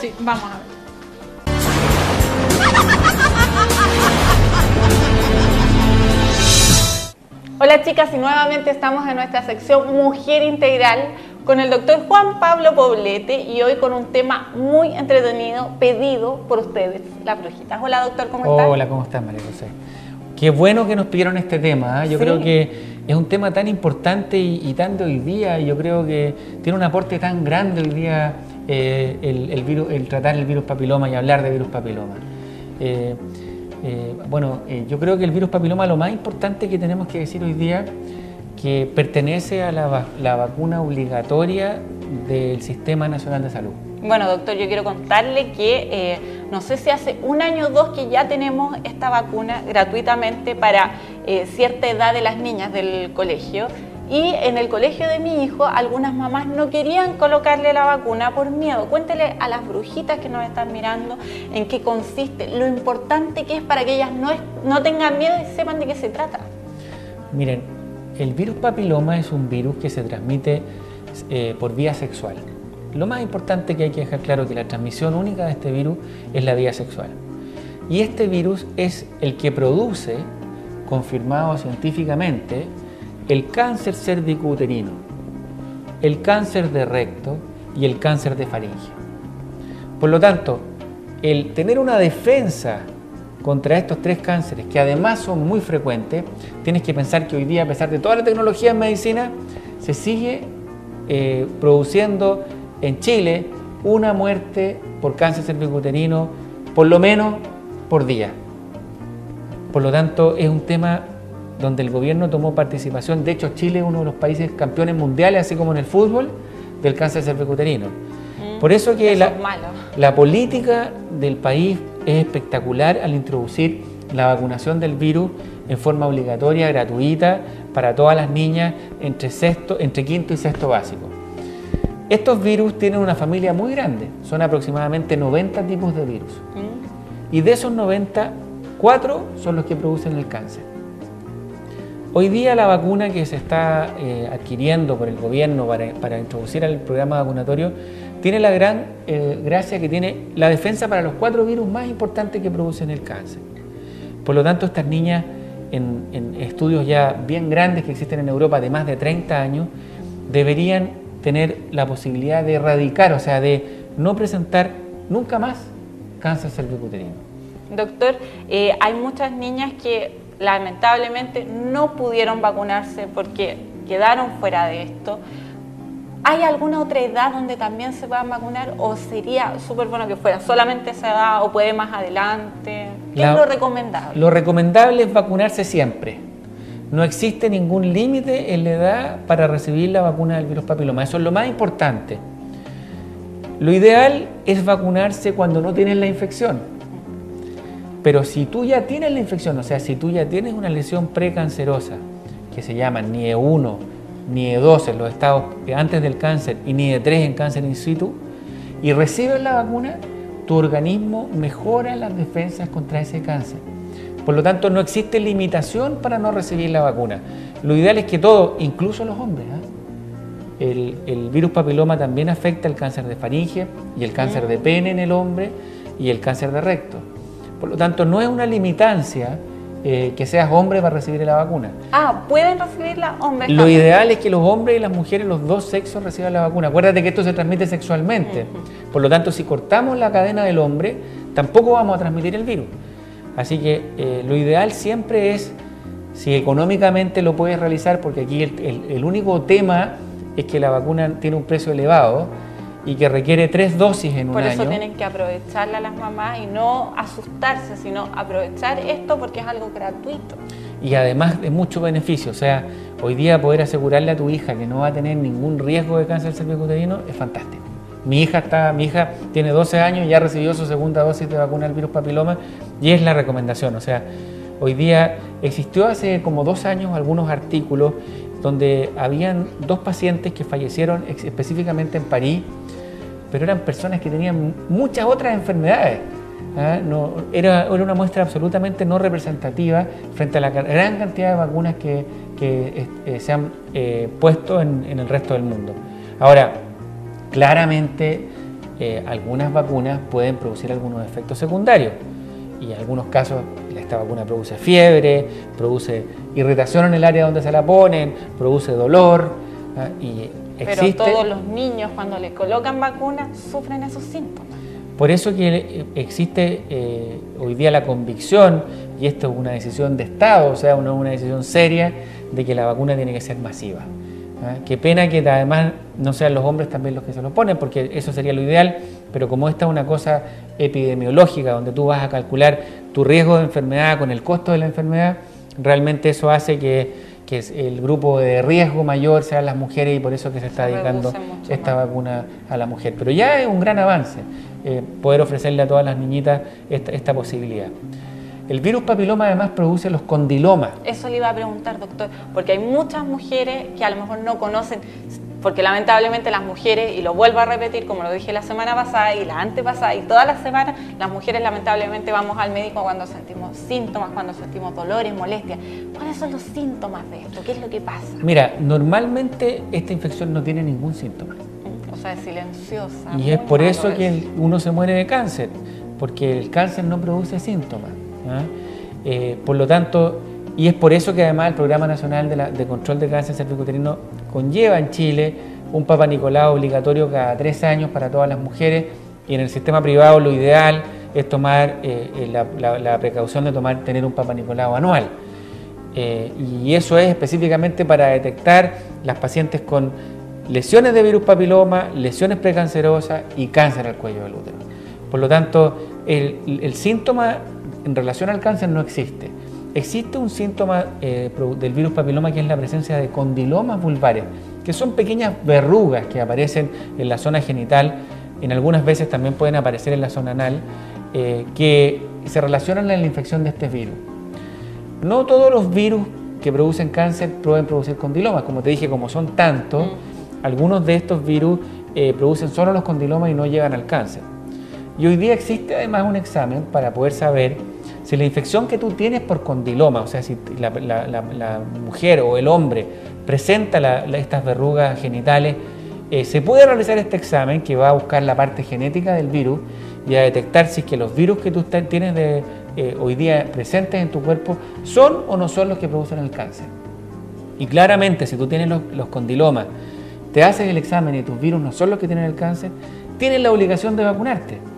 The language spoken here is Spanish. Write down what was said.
Sí, vamos a ver. Hola chicas y nuevamente estamos en nuestra sección Mujer Integral con el doctor Juan Pablo Poblete y hoy con un tema muy entretenido pedido por ustedes, las brujitas. Hola doctor, ¿cómo estás? Hola, ¿cómo estás María José? Qué bueno que nos pidieron este tema, ¿eh? yo Sí. creo que es un tema tan importante y, y tan de hoy día, y yo creo que tiene un aporte tan grande hoy día eh, el, el virus, el tratar el virus papiloma y hablar de virus papiloma. Eh, eh, bueno, eh, yo creo que el virus papiloma lo más importante que tenemos que decir hoy día que pertenece a la, la vacuna obligatoria del Sistema Nacional de Salud. Bueno, doctor, yo quiero contarle que eh, no sé si hace un año o dos que ya tenemos esta vacuna gratuitamente para eh, cierta edad de las niñas del colegio. Y en el colegio de mi hijo, algunas mamás no querían colocarle la vacuna por miedo. Cuéntele a las brujitas que nos están mirando en qué consiste, lo importante que es para que ellas no, tengan miedo y sepan de qué se trata. Miren, el virus papiloma es un virus que se transmite eh, por vía sexual. Lo más importante que hay que dejar claro es que la transmisión única de este virus es la vía sexual. Y este virus es el que produce, confirmado científicamente, el cáncer cervicouterino, el cáncer de recto y el cáncer de faringe. Por lo tanto, el tener una defensa contra estos tres cánceres, que además son muy frecuentes, tienes que pensar que hoy día, a pesar de toda la tecnología en medicina, se sigue eh, produciendo en Chile una muerte por cáncer cervicouterino, por lo menos por día. Por lo tanto, es un tema donde el gobierno tomó participación. De hecho, Chile es uno de los países campeones mundiales, así como en el fútbol, del cáncer cervicouterino. Por eso que Eso la, es malo. la política del país es espectacular al introducir la vacunación del virus en forma obligatoria, gratuita, para todas las niñas entre, sexto, entre quinto y sexto básico. Estos virus tienen una familia muy grande, son aproximadamente 90 tipos de virus. ¿Mm? Y de esos 90, 4 son los que producen el cáncer. Hoy día la vacuna que se está eh, adquiriendo por el gobierno para, para introducir al programa vacunatorio tiene la gran eh, gracia que tiene la defensa para los cuatro virus más importantes que producen el cáncer. Por lo tanto, estas niñas en, en estudios ya bien grandes que existen en Europa de más de 30 años deberían tener la posibilidad de erradicar, o sea, de no presentar nunca más cáncer cervicouterino. Doctor, eh, hay muchas niñas que lamentablemente no pudieron vacunarse porque quedaron fuera de esto. ¿Hay alguna otra edad donde también se puedan vacunar o sería súper bueno que fuera solamente esa edad o puede más adelante? ¿Qué La- es lo recomendable? Lo recomendable es vacunarse siempre. No existe ningún límite en la edad para recibir la vacuna del virus papiloma. Eso es lo más importante. Lo ideal es vacunarse cuando no tienes la infección. Pero si tú ya tienes la infección, o sea, si tú ya tienes una lesión precancerosa, que se llama NIE1, NIE2 en los estados antes del cáncer y NIE3 en cáncer in situ, y recibes la vacuna, tu organismo mejora las defensas contra ese cáncer. Por lo tanto, no existe limitación para no recibir la vacuna. Lo ideal es que todos, incluso los hombres, ¿ah? el, el virus papiloma también afecta el cáncer de faringe y el cáncer de pene en el hombre y el cáncer de recto. Por lo tanto, no es una limitancia eh, que seas hombre para recibir la vacuna. Ah, ¿pueden recibirla hombres Lo también? ideal es que los hombres y las mujeres, los dos sexos, reciban la vacuna. Acuérdate que esto se transmite sexualmente. Por lo tanto, si cortamos la cadena del hombre, tampoco vamos a transmitir el virus. Así que eh, lo ideal siempre es, si económicamente lo puedes realizar, porque aquí el, el- el único tema es que la vacuna tiene un precio elevado y que requiere tres dosis en un Por eso año. tienen que aprovecharla las mamás y no asustarse, sino aprovechar esto porque es algo gratuito. y además de mucho beneficio. O sea, hoy día poder asegurarle a tu hija que no va a tener ningún riesgo de cáncer cervicouterino es fantástico. Mi hija, está, mi hija tiene 12 años y ya recibió su segunda dosis de vacuna del virus papiloma y es la recomendación. O sea, hoy día existió hace como dos años algunos artículos donde habían dos pacientes que fallecieron específicamente en París, pero eran personas que tenían muchas otras enfermedades. No, era, era una muestra absolutamente no representativa frente a la gran cantidad de vacunas que, eh, se han eh, puesto en, el resto del mundo. Ahora, claramente eh, algunas vacunas pueden producir algunos efectos secundarios y en algunos casos esta vacuna produce fiebre, produce irritación en el área donde se la ponen, produce dolor. Pero todos los niños cuando le colocan vacunas sufren esos síntomas. Por eso que existe eh, hoy día la convicción, y esto es una decisión de Estado, o sea, una, una decisión seria, de que la vacuna tiene que ser masiva. ¿ah? Qué pena que además no sean los hombres también los que se lo ponen, porque eso sería lo ideal, pero como esta es una cosa epidemiológica, donde tú vas a calcular tu riesgo de enfermedad con el costo de la enfermedad, realmente eso hace que, el grupo de riesgo mayor sean las mujeres y por eso que se está dedicando esta vacuna a la mujer. Pero ya es un gran avance eh, poder ofrecerle a todas las niñitas esta posibilidad. El virus papiloma además produce los condilomas. Eso le iba a preguntar, doctor, porque hay muchas mujeres que a lo mejor no conocen, porque lamentablemente las mujeres, y lo vuelvo a repetir como lo dije la semana pasada y la antepasada y todas las semanas, las mujeres lamentablemente vamos al médico cuando sentimos síntomas, cuando sentimos dolores, molestias. ¿Cuáles son los síntomas de esto? ¿Qué es lo que pasa? Mira, normalmente esta infección no tiene ningún síntoma. O sea, es silenciosa. Y es por eso que uno se muere de cáncer, porque el cáncer no produce síntomas. Eh, por lo tanto, y es por eso que además el Programa Nacional de, Control de Cáncer Cervicuterino conlleva en Chile un Papa Nicolau obligatorio cada tres años para todas las mujeres y en el sistema privado lo ideal es tomar eh, eh, la, precaución de tomar, tener un Papa Nicolau anual. y eso es específicamente para detectar las pacientes con lesiones de virus papiloma, lesiones precancerosas y cáncer al cuello del útero. Por lo tanto, el síntoma en relación al cáncer no existe. Existe un síntoma eh, del virus papiloma que es la presencia de condilomas vulvares, que son pequeñas verrugas que aparecen en la zona genital, en algunas veces también pueden aparecer en la zona anal, eh, que se relacionan en la infección de este virus. No todos los virus que producen cáncer pueden producir condilomas, como te dije, como son tantos, mm. algunos de estos virus eh, producen solo los condilomas y no llegan al cáncer. Y hoy día existe además un examen para poder saber si la infección que tú tienes por condiloma, o sea, si la, mujer o el hombre presenta estas verrugas genitales, eh, se puede realizar este examen que va a buscar la parte genética del virus y a detectar si es que los virus que tú tienes de, eh, hoy día presentes en tu cuerpo son o no son los que producen el cáncer. Y claramente, si tú tienes los, los condilomas, te haces el examen y tus virus no son los que tienen el cáncer, tienes la obligación de vacunarte